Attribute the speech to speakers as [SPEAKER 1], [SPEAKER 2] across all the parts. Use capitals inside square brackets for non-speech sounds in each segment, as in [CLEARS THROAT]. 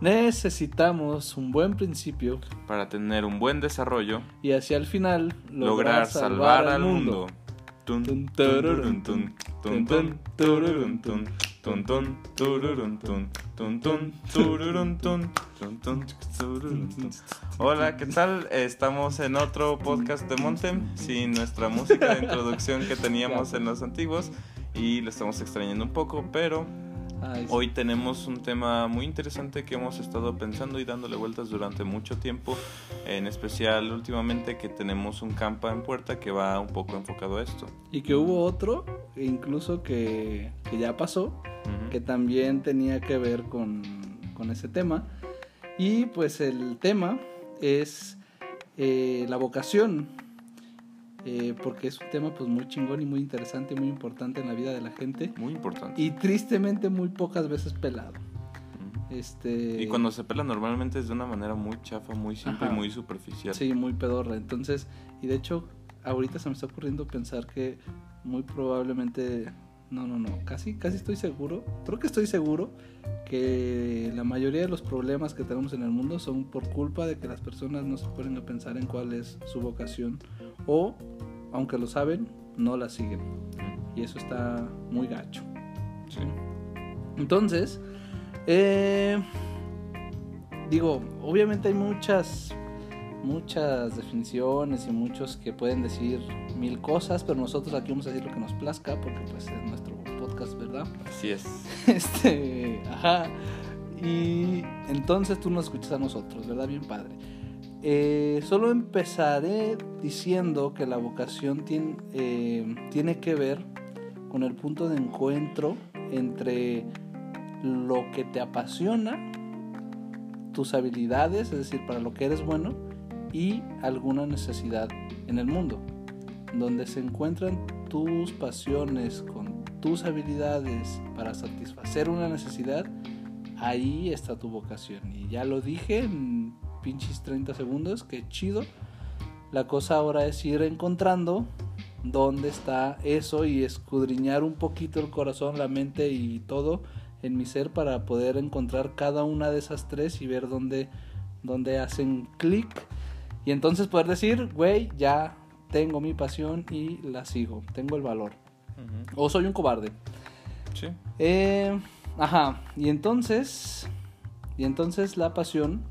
[SPEAKER 1] Necesitamos un buen principio
[SPEAKER 2] para tener un buen desarrollo
[SPEAKER 1] y hacia el final
[SPEAKER 2] lograr, salvar, al mundo. Hola, ¿qué tal? Estamos en otro podcast de Montem sin nuestra música de introducción que teníamos en los antiguos y lo estamos extrañando un poco, pero
[SPEAKER 1] Ay, sí.
[SPEAKER 2] Hoy tenemos un tema muy interesante que hemos estado pensando y dándole vueltas durante mucho tiempo, en especial últimamente que tenemos un campa en puerta que va un poco enfocado a esto.
[SPEAKER 1] Y que hubo otro, incluso que, que ya pasó,
[SPEAKER 2] Ujú.
[SPEAKER 1] que también tenía que ver con, con ese tema. Y pues el tema es eh, la vocación, eh, porque es un tema pues muy chingón y muy interesante y muy importante en la vida de la gente.
[SPEAKER 2] Muy importante.
[SPEAKER 1] Y tristemente muy pocas veces pelado. Este,
[SPEAKER 2] Y cuando se pela normalmente es de una manera muy chafa, muy simple
[SPEAKER 1] Ajá.
[SPEAKER 2] y muy superficial.
[SPEAKER 1] Sí, muy pedorra. Entonces, y de hecho, ahorita se me está ocurriendo pensar que muy probablemente, no, no, no, casi, casi estoy seguro, creo que estoy seguro que la mayoría de los problemas que tenemos en el mundo son por culpa de que las personas no se ponen a pensar en cuál es su vocación o, aunque lo saben, no la siguen. Y eso está muy gacho.
[SPEAKER 2] Sí.
[SPEAKER 1] Entonces, eh, digo, obviamente hay muchas, muchas definiciones y muchos que pueden decir mil cosas, pero nosotros aquí vamos a decir lo que nos plazca porque pues es nuestro podcast, ¿verdad?
[SPEAKER 2] Así es. [LAUGHS]
[SPEAKER 1] Este, ajá. Y entonces tú nos escuchas a nosotros, ¿verdad? Bien padre. Eh, solo empezaré diciendo que la vocación tiene, eh, tiene que ver con el punto de encuentro entre lo que te apasiona, tus habilidades, es decir, para lo que eres bueno, y alguna necesidad en el mundo, donde se encuentran tus pasiones con tus habilidades para satisfacer una necesidad, ahí está tu vocación. Y ya lo dije en pinches 30 segundos, que chido. La cosa ahora es ir encontrando dónde está eso y escudriñar un poquito el corazón, la mente y todo en mi ser para poder encontrar cada una de esas tres y ver dónde, dónde hacen clic. Y entonces poder decir, güey, ya tengo mi pasión y la sigo, tengo el valor. O soy un cobarde.
[SPEAKER 2] Sí.
[SPEAKER 1] Eh, ajá, y entonces, y entonces la pasión,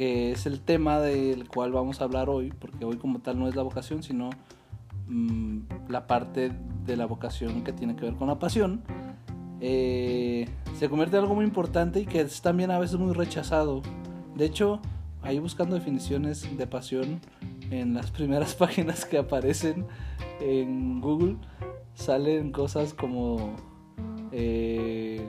[SPEAKER 1] que es el tema del cual vamos a hablar hoy, porque hoy como tal no es la vocación, sino mm, la parte de la vocación que tiene que ver con la pasión, eh, se convierte en algo muy importante y que es también a veces muy rechazado. De hecho, ahí buscando definiciones de pasión en las [LAUGHS] primeras páginas que aparecen en Google, salen cosas como eh,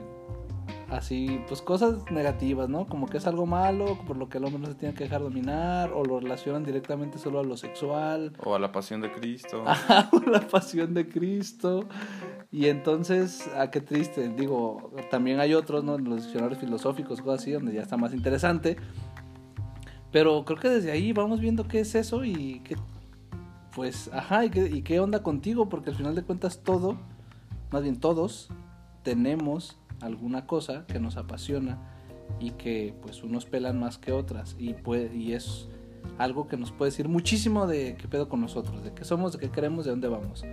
[SPEAKER 1] así, pues cosas negativas, ¿no? Como que es algo malo, por lo que el hombre no se tiene que dejar dominar, o lo relacionan directamente solo a lo sexual,
[SPEAKER 2] O a la pasión de Cristo. [LAUGHS]
[SPEAKER 1] Ajá, la pasión de Cristo. Y entonces, ah, qué triste. Digo, también hay otros, ¿no? Los diccionarios filosóficos, cosas así, donde ya está más interesante. Pero creo que desde ahí vamos viendo qué es eso y qué, pues, ajá, y qué, y qué onda contigo, porque al final de cuentas todo, más bien todos, tenemos alguna cosa que nos apasiona y que pues unos pelan más que otras y, puede, y es algo que nos puede decir muchísimo de qué pedo con nosotros, de qué somos, de qué queremos, de dónde vamos.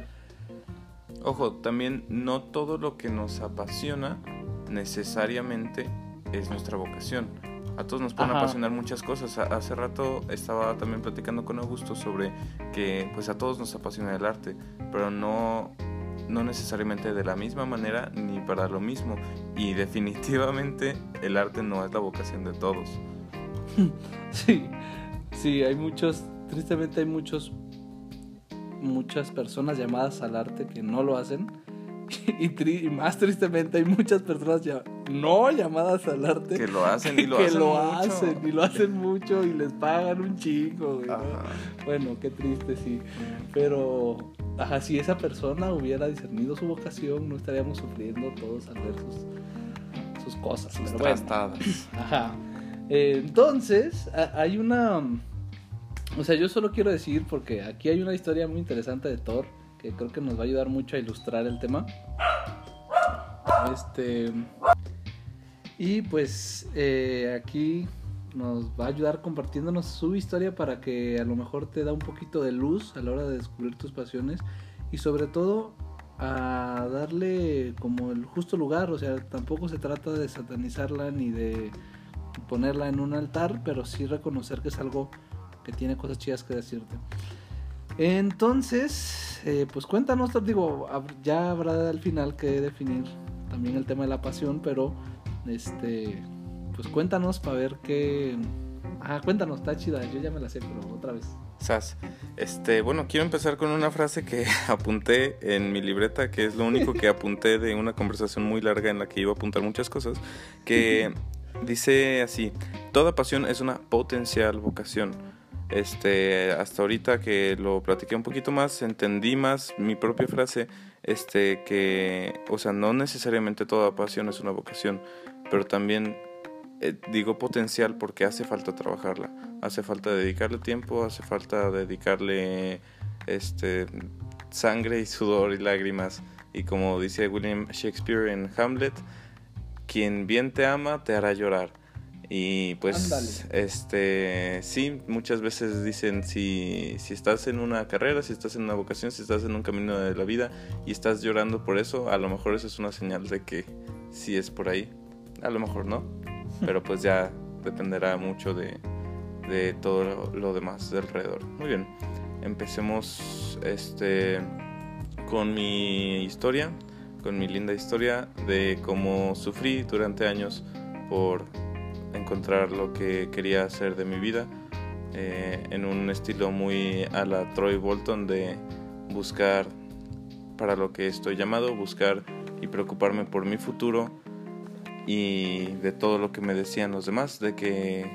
[SPEAKER 2] Ojo, también no todo lo que nos apasiona necesariamente es nuestra vocación. A todos nos pueden
[SPEAKER 1] Ajá.
[SPEAKER 2] apasionar muchas cosas. Hace rato estaba también platicando con Augusto sobre que pues a todos nos apasiona el arte, pero no no necesariamente de la misma manera ni para lo mismo y [LAUGHS] definitivamente el arte no es la vocación de todos. [LAUGHS]
[SPEAKER 1] Sí, sí, hay muchos, tristemente hay muchos, muchas personas llamadas al arte que no lo hacen. [LAUGHS] Y, tri- y más tristemente hay muchas personas ya no llamadas al arte
[SPEAKER 2] Que lo hacen y lo
[SPEAKER 1] que
[SPEAKER 2] hacen
[SPEAKER 1] lo
[SPEAKER 2] mucho.
[SPEAKER 1] hacen y lo hacen mucho y les pagan un chingo, güey, ¿no? Bueno, qué triste, sí. Pero, ajá, si esa persona hubiera discernido su vocación, no estaríamos sufriendo todos al ver sus, sus cosas.
[SPEAKER 2] Sus
[SPEAKER 1] pero bueno. [CLEARS THROAT] Ajá. Eh, entonces, hay una. O sea, yo solo quiero decir, porque aquí hay una historia muy interesante de Thor, que creo que nos va a ayudar mucho a ilustrar el tema. Este. Y pues eh, aquí nos va a ayudar compartiéndonos su historia para que a lo mejor te da un poquito de luz a la hora de descubrir tus pasiones y sobre todo a darle como el justo lugar, o sea, tampoco se trata de satanizarla ni de ponerla en un altar, pero sí reconocer que es algo que tiene cosas chidas que decirte. Entonces, eh, pues cuéntanos, digo, ya habrá al final que definir también el tema de la pasión, pero este, pues cuéntanos para ver qué... Ah, cuéntanos, está chida, yo ya me la sé, pero otra vez.
[SPEAKER 2] Sas. Este, bueno, quiero empezar con una frase que [LAUGHS] apunté en mi libreta, que es lo único que apunté de una conversación muy larga en la que iba a apuntar muchas cosas, que dice así, toda pasión es una potencial vocación. Este, hasta ahorita que lo platiqué un poquito más, entendí más mi propia frase, este, que, o sea, no necesariamente toda pasión es una vocación, pero también eh, digo potencial porque hace falta trabajarla, hace falta dedicarle tiempo, hace falta dedicarle este sangre y sudor y lágrimas y como dice William Shakespeare en Hamlet, quien bien te ama te hará llorar. Y pues este sí, muchas veces dicen si, si estás en una carrera, si estás en una vocación, si estás en un camino de la vida y estás llorando por eso, a lo mejor eso es una señal de que sí es por ahí. A lo mejor no, [LAUGHS] pero pues ya dependerá mucho de, de todo lo, demás de alrededor. Muy bien, empecemos este, con mi historia, con mi linda historia de cómo sufrí durante años por encontrar lo que quería hacer de mi vida eh, en un estilo muy a la Troy Bolton de buscar para lo que estoy llamado, buscar y preocuparme por mi futuro y de todo lo que me decían los demás, de que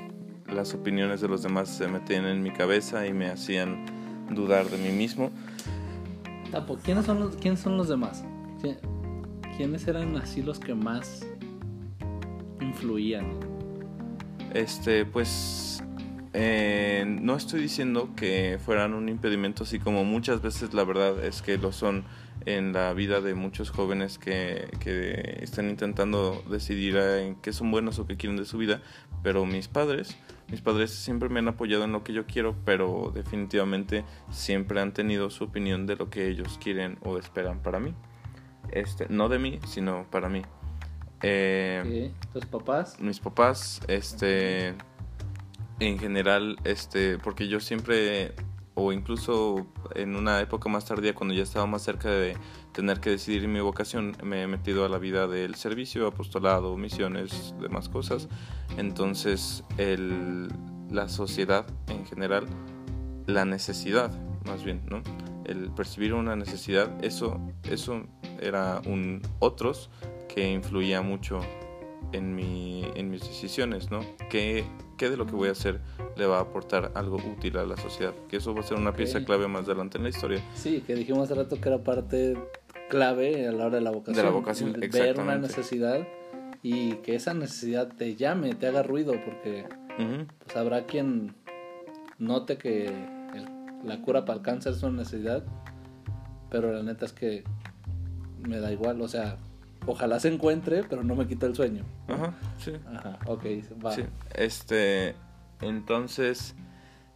[SPEAKER 2] las opiniones de los demás se metían en mi cabeza y me hacían dudar de mí mismo.
[SPEAKER 1] Tapo, ¿quiénes son quiénes son los demás? ¿Quiénes eran así los que más influían?
[SPEAKER 2] Este, pues eh, no estoy diciendo que fueran un impedimento, así como muchas veces la verdad es que lo son en la vida de muchos jóvenes que, que están intentando decidir en qué son buenos o qué quieren de su vida, pero mis padres, mis padres siempre me han apoyado en lo que yo quiero, pero definitivamente siempre han tenido su opinión de lo que ellos quieren o esperan para mí. Este, no de mí, sino para mí.
[SPEAKER 1] Eh, ¿Tus papás?
[SPEAKER 2] Mis papás, este, en general, este, porque yo siempre o incluso en una época más tardía cuando ya estaba más cerca de tener que decidir mi vocación me he metido a la vida del servicio, apostolado, misiones, demás cosas. Entonces el, la sociedad en general, la necesidad más bien, ¿no? El percibir una necesidad, eso, eso era un otros que influía mucho en, mi, en mis decisiones, ¿no? ¿Qué, ¿Qué, de lo que voy a hacer le va a aportar algo útil a la sociedad? Que eso va a ser una pieza clave más adelante en la historia.
[SPEAKER 1] Sí, que dijimos hace rato que era parte clave a la hora de la vocación.
[SPEAKER 2] De la vocación,
[SPEAKER 1] Ver una necesidad y que esa necesidad te llame, te haga ruido, porque pues habrá quien note que la cura para el cáncer es una necesidad, pero la neta es que me da igual, o sea, ojalá se encuentre, pero no me quita el sueño.
[SPEAKER 2] Ajá, sí.
[SPEAKER 1] Ajá, ok, va.
[SPEAKER 2] Sí, este, entonces,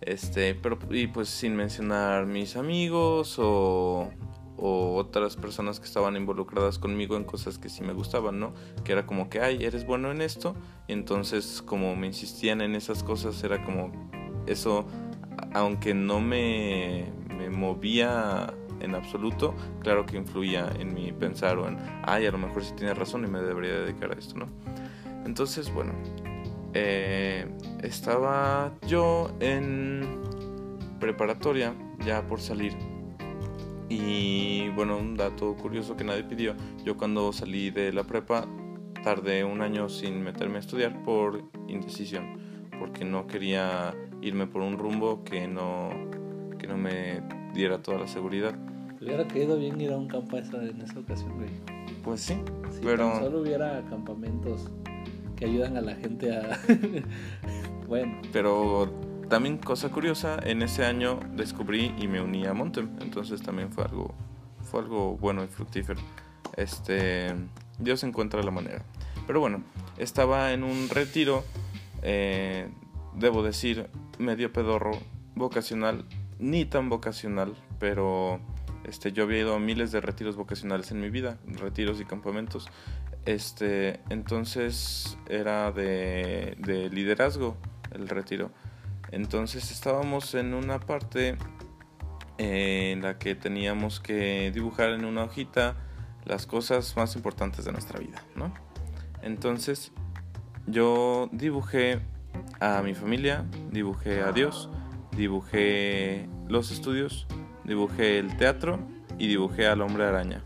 [SPEAKER 2] este, pero, y pues sin mencionar mis amigos o, o otras personas que estaban involucradas conmigo en cosas que sí me gustaban, ¿no? Que era como que, ay, eres bueno en esto, y entonces como me insistían en esas cosas, era como, eso, aunque no me, me movía en absoluto, claro que influía en mi pensar o en, ay, a lo mejor sí tiene razón y me debería dedicar a esto, ¿no? Entonces, bueno, eh, estaba yo en preparatoria ya por salir. Y bueno, un dato curioso que nadie pidió, yo cuando salí de la prepa tardé un año sin meterme a estudiar por indecisión, porque no quería irme por un rumbo que no, que no me diera toda la seguridad.
[SPEAKER 1] Hubiera querido bien ir a un campo en esa ocasión, güey.
[SPEAKER 2] Pues sí,
[SPEAKER 1] si
[SPEAKER 2] pero...
[SPEAKER 1] solo hubiera campamentos que ayudan a la gente a... [LAUGHS] bueno.
[SPEAKER 2] Pero también cosa curiosa, en ese año descubrí y me uní a Montem, entonces también fue algo, fue algo bueno y fructífero. Este, Dios encuentra la manera. Pero bueno, estaba en un retiro, eh, debo decir, medio pedorro, vocacional, ni tan vocacional, pero este, yo había ido a miles de retiros vocacionales en mi vida, retiros y campamentos. Este, entonces era de, de liderazgo el retiro. Entonces estábamos en una parte eh, en la que teníamos que dibujar en una hojita las cosas más importantes de nuestra vida, ¿no? Entonces yo dibujé a mi familia, dibujé a Dios, dibujé los estudios, dibujé el teatro y dibujé al hombre araña.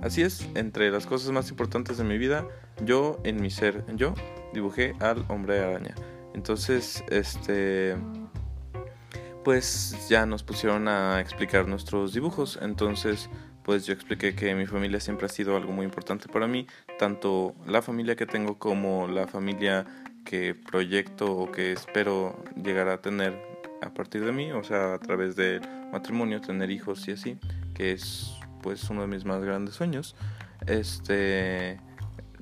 [SPEAKER 2] Así es, entre las cosas más importantes de mi vida, yo en mi ser, yo dibujé al hombre araña. Entonces, este, pues ya nos pusieron a explicar nuestros dibujos. Entonces, pues yo expliqué que mi familia siempre ha sido algo muy importante para mí, tanto la familia que tengo como la familia que proyecto o que espero llegar a tener a partir de mí, o sea, a través del matrimonio, tener hijos y así, que es pues uno de mis más grandes sueños. Este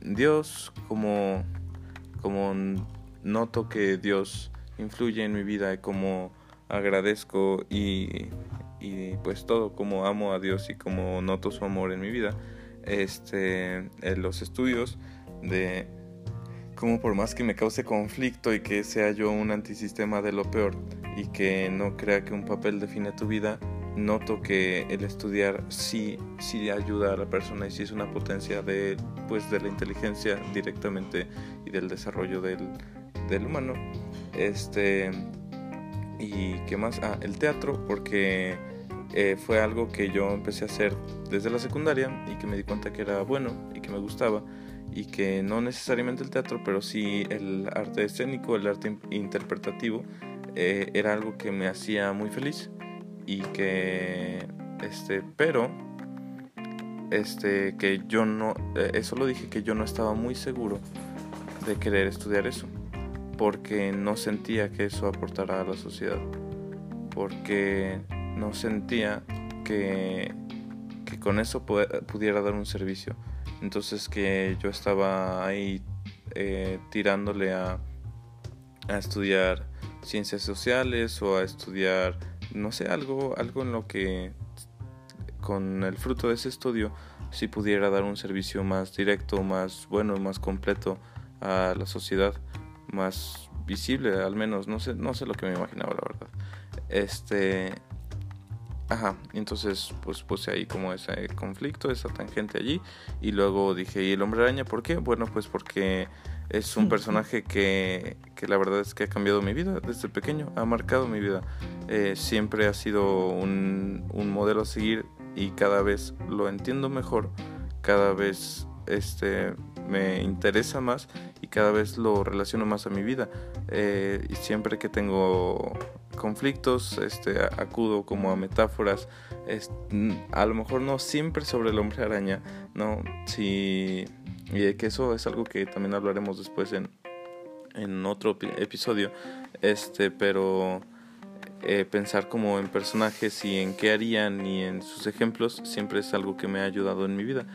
[SPEAKER 2] Dios como como noto que Dios influye en mi vida y como agradezco y, y pues todo como amo a Dios y como noto su amor en mi vida este en los estudios de como por más que me cause conflicto y que sea yo un antisistema de lo peor y que no crea que un papel define tu vida noto que el estudiar sí, sí ayuda a la persona y sí es una potencia de, pues, de la inteligencia directamente y del desarrollo del, del humano. Este, y qué más, ah, el teatro, porque eh, fue algo que yo empecé a hacer desde la secundaria y que me di cuenta que era bueno y que me gustaba y que no necesariamente el teatro, pero sí el arte escénico, el arte interpretativo, eh, era algo que me hacía muy feliz y que este pero este que yo no eh, eso lo dije que yo no estaba muy seguro de querer estudiar eso porque no sentía que eso aportara a la sociedad porque no sentía que, que con eso pudiera dar un servicio. Entonces que yo estaba ahí eh, tirándole a, a estudiar ciencias sociales o a estudiar no sé, algo, algo en lo que con el fruto de ese estudio si pudiera dar un servicio más directo, más bueno, más completo a la sociedad, más visible al menos, no sé, no sé lo que me imaginaba la verdad. Este Ajá, entonces pues puse ahí como ese conflicto, esa tangente allí y luego dije, ¿y el hombre araña por qué? Bueno, pues porque es un personaje que, que, la verdad es que ha cambiado mi vida desde pequeño, ha marcado mi vida. Eh, siempre ha sido un, un, modelo a seguir y cada vez lo entiendo mejor, cada vez este, me interesa más y cada vez lo relaciono más a mi vida. Eh, y siempre que tengo conflictos, este, acudo como a metáforas, a lo mejor no siempre sobre el hombre araña, no, si y que eso es algo que también hablaremos después en, en otro episodio. Este, pero eh, pensar como en personajes y en qué harían y en sus ejemplos siempre es algo que me ha ayudado en mi vida.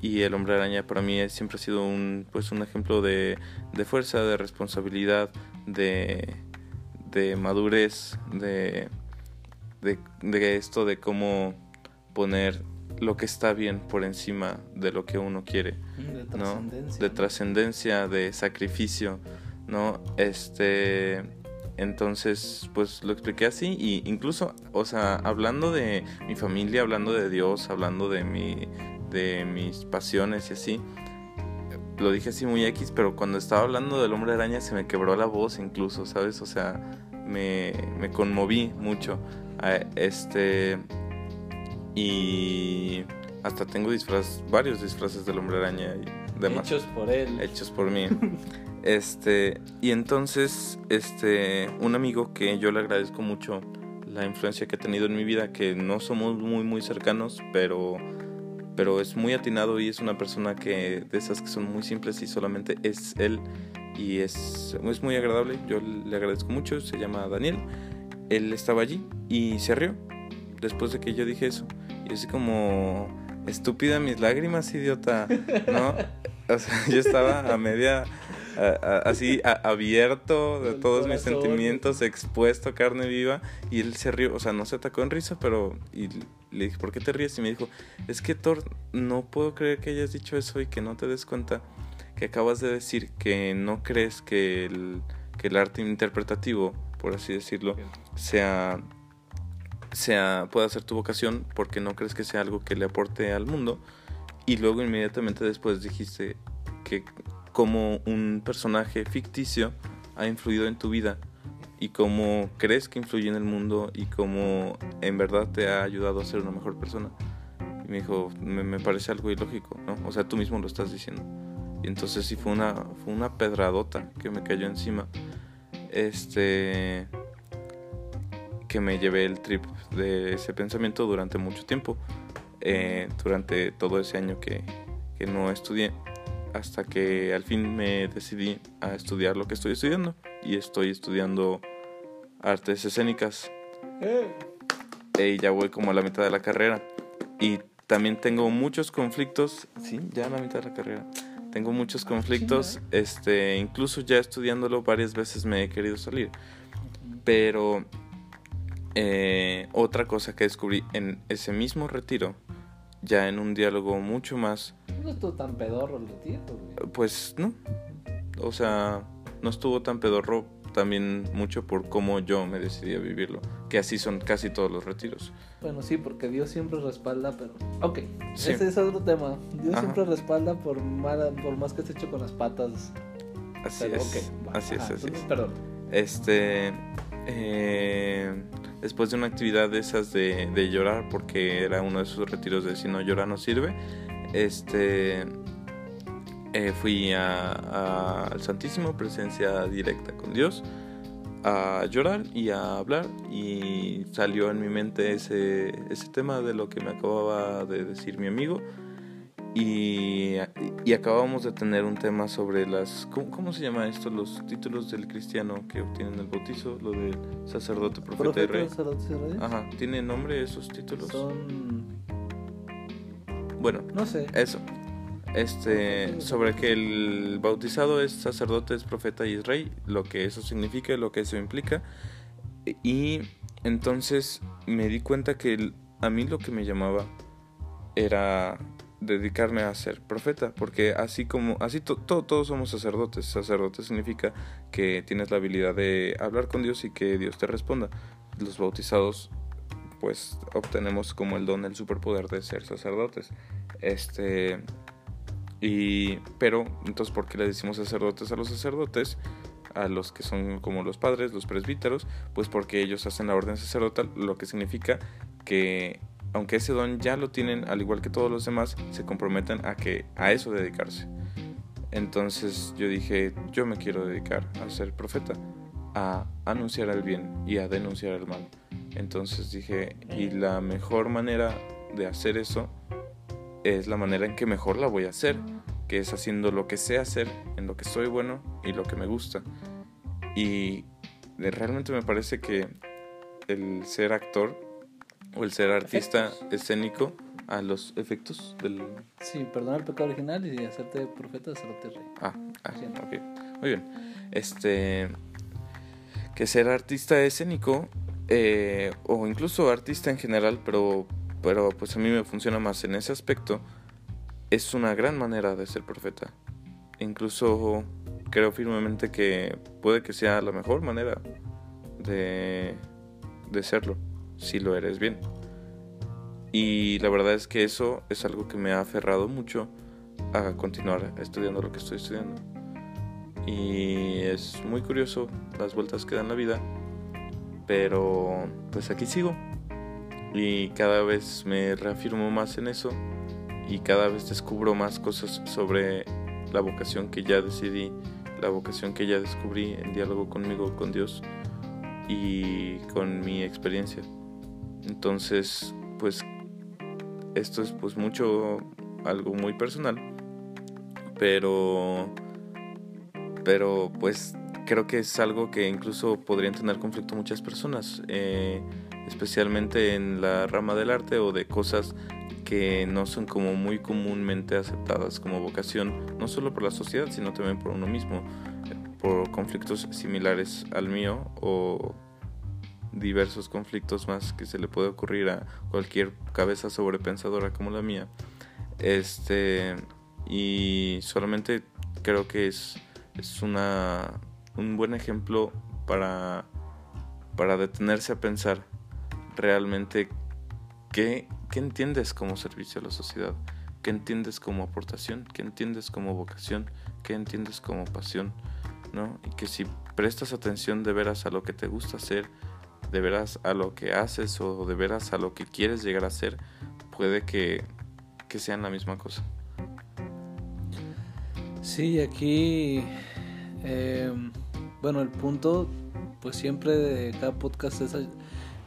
[SPEAKER 2] Y el hombre araña para mí siempre ha sido un, pues un ejemplo de, de fuerza, de responsabilidad, de, de madurez, de, de, de esto de cómo poner lo que está bien por encima de lo que uno quiere, de ¿no? De trascendencia, de sacrificio, ¿no? Este, entonces, pues lo expliqué así y incluso, o sea, hablando de mi familia, hablando de Dios, hablando de mi, de mis pasiones y así, lo dije así muy X, pero cuando estaba hablando del hombre araña se me quebró la voz incluso, ¿sabes? O sea, me, me conmoví mucho. Este, y hasta tengo disfraz, varios disfraces del hombre araña y demás.
[SPEAKER 1] Hechos por él.
[SPEAKER 2] Hechos por mí. [LAUGHS] este, y entonces, este, un amigo que yo le agradezco mucho la influencia que ha tenido en mi vida, que no somos muy, muy cercanos, pero, pero es muy atinado y es una persona que, de esas que son muy simples y solamente es él y es, es muy agradable. Yo le agradezco mucho, se llama Daniel. Él estaba allí y se rió después de que yo dije eso. Y así como, estúpida mis lágrimas, idiota, ¿no? O sea, [LAUGHS] yo estaba a media, así, abierto de todos mis sentimientos, expuesto, carne viva, y él se rió, o sea, no se atacó en risa, pero, y le dije, ¿por qué te ríes? Y me dijo, es que Thor, no puedo creer que hayas dicho eso y que no te des cuenta que acabas de decir que no crees que el, que el arte interpretativo, por así decirlo, sea sea, pueda ser tu vocación porque no crees que sea algo que le aporte al mundo. Y luego inmediatamente después dijiste que como un personaje ficticio ha influido en tu vida y cómo crees que influye en el mundo y cómo en verdad te ha ayudado a ser una mejor persona. Y me dijo, me, parece algo ilógico, ¿no? O sea, tú mismo lo estás diciendo. Y entonces sí fue una, fue una pedradota que me cayó encima. Este que me llevé el trip de ese pensamiento durante mucho tiempo, eh, durante todo ese año que, que, no estudié, hasta que al fin me decidí a estudiar lo que estoy estudiando y estoy estudiando artes escénicas. Y ya voy como a la mitad de la carrera y también tengo muchos conflictos, sí, ya a la mitad de la carrera. Tengo muchos conflictos, este, incluso ya estudiándolo varias veces me he querido salir. Pero eh, otra cosa que descubrí en ese mismo retiro, ya en un diálogo mucho más...
[SPEAKER 1] No estuvo tan pedorro el retiro.
[SPEAKER 2] Pues no. O sea, no estuvo tan pedorro también mucho por cómo yo me decidí a vivirlo. Que así son casi todos los retiros.
[SPEAKER 1] Bueno, sí, porque Dios siempre respalda, pero... Ok, ese es otro tema. Dios siempre respalda por, por más que esté hecho con las patas.
[SPEAKER 2] Así es. así es, así Perdón. Este... Eh, después de una actividad de esas de, llorar, porque era uno de esos retiros de si no llora no sirve, este, eh, fui al Santísimo, presencia directa con Dios, a llorar y a hablar y salió en mi mente ese tema de lo que me acababa de decir mi amigo y, y, acabamos de tener un tema sobre las. ¿cómo, se llama esto? Los títulos del cristiano que obtienen el bautizo, lo del sacerdote, profeta, y rey. Ajá, ¿tiene nombre esos títulos?
[SPEAKER 1] Son.
[SPEAKER 2] Bueno,
[SPEAKER 1] no sé.
[SPEAKER 2] Eso. Este, sobre que el bautizado es sacerdote, es profeta y es rey, lo que eso significa, lo que eso implica. Y entonces me di cuenta que a mí lo que me llamaba era dedicarme a ser profeta, porque así como, así todos somos sacerdotes, sacerdote significa que tienes la habilidad de hablar con Dios y que Dios te responda. Los bautizados pues obtenemos como el don, el superpoder de ser sacerdotes. Este y pero entonces ¿por qué le decimos sacerdotes a los sacerdotes? a los que son como los padres, los presbíteros, pues porque ellos hacen la orden sacerdotal, lo que significa que aunque ese don ya lo tienen, al igual que todos los demás, se comprometen a que a eso dedicarse. Entonces yo dije, yo me quiero dedicar a ser profeta, a anunciar el bien y a denunciar el mal. Entonces dije, y la mejor manera de hacer eso es la manera en que mejor la voy a hacer, que es haciendo lo que sé hacer, en lo que soy bueno y lo que me gusta. Y realmente me parece que el ser actor o el ser artista escénico a los efectos del...
[SPEAKER 1] Sí, perdonar el pecado original y hacerte profeta, hacerte rey.
[SPEAKER 2] Ah, ah ok. Muy bien. Este... Que ser artista escénico, eh, o incluso artista en general, pero, pero pues a mí me funciona más en ese aspecto, es una gran manera de ser profeta. Incluso creo firmemente que puede que sea la mejor manera de, de serlo si lo eres bien. Y la verdad es que eso es algo que me ha aferrado mucho a continuar estudiando lo que estoy estudiando. Y es muy curioso las vueltas que dan la vida, pero pues aquí sigo. Y cada vez me reafirmo más en eso y cada vez descubro más cosas sobre la vocación que ya decidí, la vocación que ya descubrí en diálogo conmigo, con Dios y con mi experiencia. Entonces, pues esto es pues mucho algo muy personal, pero pero pues creo que es algo que incluso podrían tener conflicto muchas personas, eh, especialmente en la rama del arte o de cosas que no son como muy comúnmente aceptadas como vocación, no solo por la sociedad, sino también por uno mismo, por conflictos similares al mío o diversos conflictos más que se le puede ocurrir a cualquier cabeza sobrepensadora como la mía. Este, y solamente creo que es, es una, un buen ejemplo para, para detenerse a pensar realmente qué, qué entiendes como servicio a la sociedad, qué entiendes como aportación, qué entiendes como vocación, qué entiendes como pasión, ¿no? Y que si prestas atención de veras a lo que te gusta hacer, de veras a lo que haces o de veras a lo que quieres llegar a ser, puede que, que sean la misma cosa.
[SPEAKER 1] Sí, aquí, eh, bueno, el punto, pues siempre de cada podcast es,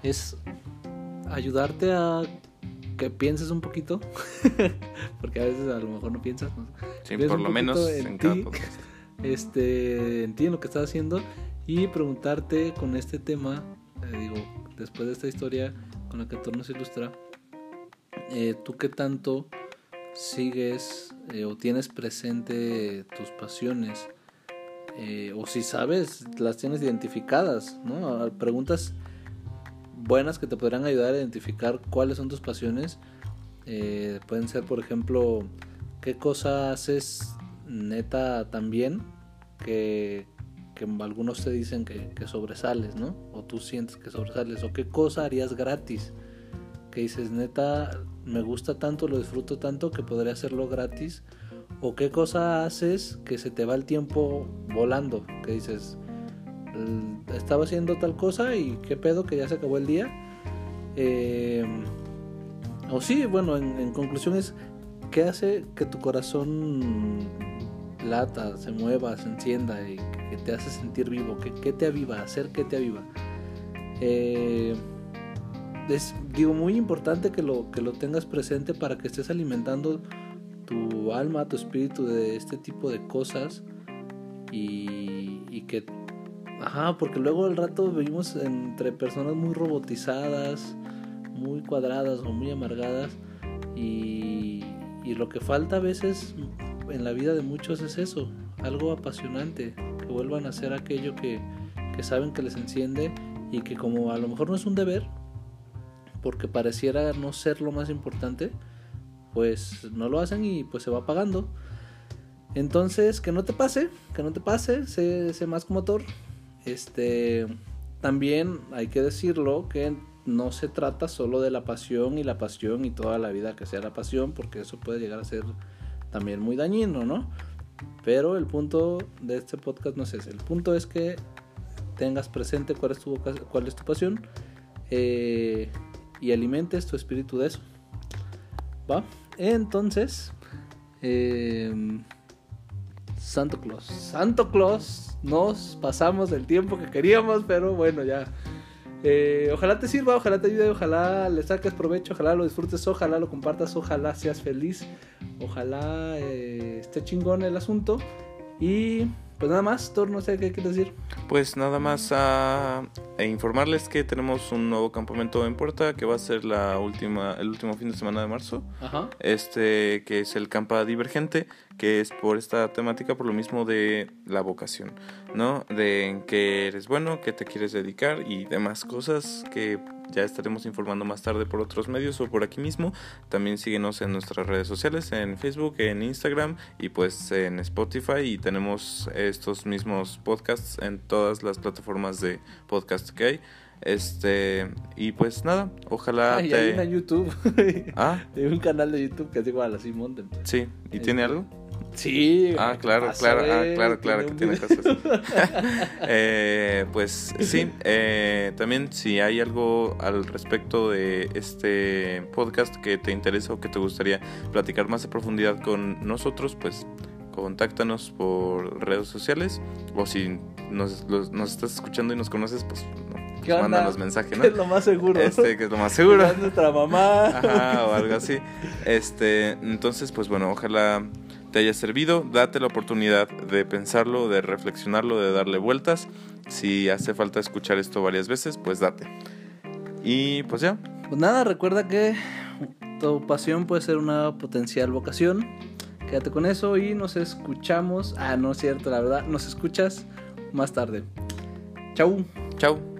[SPEAKER 1] es ayudarte a que pienses un poquito, [LAUGHS] porque a veces a lo mejor no piensas. ¿no?
[SPEAKER 2] Sí, por lo menos en, en cada podcast. [LAUGHS]
[SPEAKER 1] Este, en ti, en lo que estás haciendo, y preguntarte con este tema, eh, digo, después de esta historia con la que tú nos ilustra, eh, ¿tú qué tanto sigues eh, o tienes presente tus pasiones? O si sabes, las tienes identificadas, ¿no? Preguntas buenas que te podrán ayudar a identificar cuáles son tus pasiones. Pueden ser, por ejemplo, qué cosa haces neta también que, algunos te dicen que, sobresales, ¿no? O tú sientes que sobresales. O qué cosa harías gratis. Que dices, neta, me gusta tanto, lo disfruto tanto que podría hacerlo gratis. O qué cosa haces que se te va el tiempo volando. Que dices, estaba haciendo tal cosa y qué pedo que ya se acabó el día. Eh, o sí, bueno, en, en, conclusión es qué hace que tu corazón lata, se mueva, se encienda y que te hace sentir vivo, que, que te aviva, hacer que te aviva. Eh, es, digo, muy importante que lo, que lo tengas presente para que estés alimentando tu alma, tu espíritu de este tipo de cosas y, y que Ajá, porque luego al rato vivimos entre personas muy robotizadas, muy cuadradas o muy amargadas y, y, lo que falta a veces en la vida de muchos es eso, algo apasionante, que vuelvan a hacer aquello que, que saben que les enciende y que como a lo mejor no es un deber, porque pareciera no ser lo más importante, pues no lo hacen y pues se va pagando. Entonces, que no te pase, que no te pase, sé, sé más como motor, este, también hay que decirlo que no se trata solo de la pasión y la pasión y toda la vida que sea la pasión, porque eso puede llegar a ser también muy dañino, ¿no? Pero el punto de este podcast no es ese. El punto es que tengas presente cuál es tu, cuál es tu pasión eh, y alimentes tu espíritu de eso. ¿Va? Entonces, eh, Santo Claus. Santo Claus nos pasamos del tiempo que queríamos, pero bueno, ya. Eh, ojalá te sirva, ojalá te ayude, ojalá le saques provecho, ojalá lo disfrutes, ojalá lo compartas, ojalá seas feliz, ojalá eh, esté chingón el asunto. Y pues nada más, Thor, no sé qué quieres decir.
[SPEAKER 2] Pues nada más a, a, informarles que tenemos un nuevo campamento en puerta que va a ser la última, el último fin de semana de marzo.
[SPEAKER 1] Ajá.
[SPEAKER 2] Este, que es el Campa Divergente, que es por esta temática, por lo mismo de la vocación, ¿no? De en qué eres bueno, qué te quieres dedicar y demás cosas que ya estaremos informando más tarde por otros medios o por aquí mismo. También síguenos en nuestras redes sociales, en Facebook, en Instagram y pues en Spotify y tenemos estos mismos podcasts en todas las plataformas de podcast que hay. Este, y pues nada, ojalá
[SPEAKER 1] Ay,
[SPEAKER 2] te...
[SPEAKER 1] hay una YouTube. [LAUGHS]
[SPEAKER 2] Ah, [LAUGHS]
[SPEAKER 1] hay un canal de YouTube que es igual así Mountain.
[SPEAKER 2] sí, ¿y tiene algo?
[SPEAKER 1] Sí.
[SPEAKER 2] Ah, claro, claro, ah, claro, claro que tiene cosas. [LAUGHS] eh, pues sí, eh, también si hay algo al respecto de este podcast que te interesa o que te gustaría platicar más a profundidad con nosotros, pues contáctanos por redes sociales o si nos, los, nos estás escuchando y nos conoces, pues
[SPEAKER 1] ¿Qué onda?
[SPEAKER 2] mándanos mensaje, [LAUGHS] ¿no?
[SPEAKER 1] Que es lo más seguro.
[SPEAKER 2] Este, que es lo más seguro. [LAUGHS]
[SPEAKER 1] Es nuestra mamá.
[SPEAKER 2] Ajá, o algo así. Este, entonces, pues bueno, ojalá te haya servido. Date la oportunidad de pensarlo, de reflexionarlo, de darle vueltas. Si hace falta escuchar esto varias veces, pues date. Y pues ya.
[SPEAKER 1] Pues nada, recuerda que tu pasión puede ser una potencial vocación. Quédate con eso y nos escuchamos. Ah, no es cierto, la verdad, nos escuchas más tarde. Chau.
[SPEAKER 2] Chau.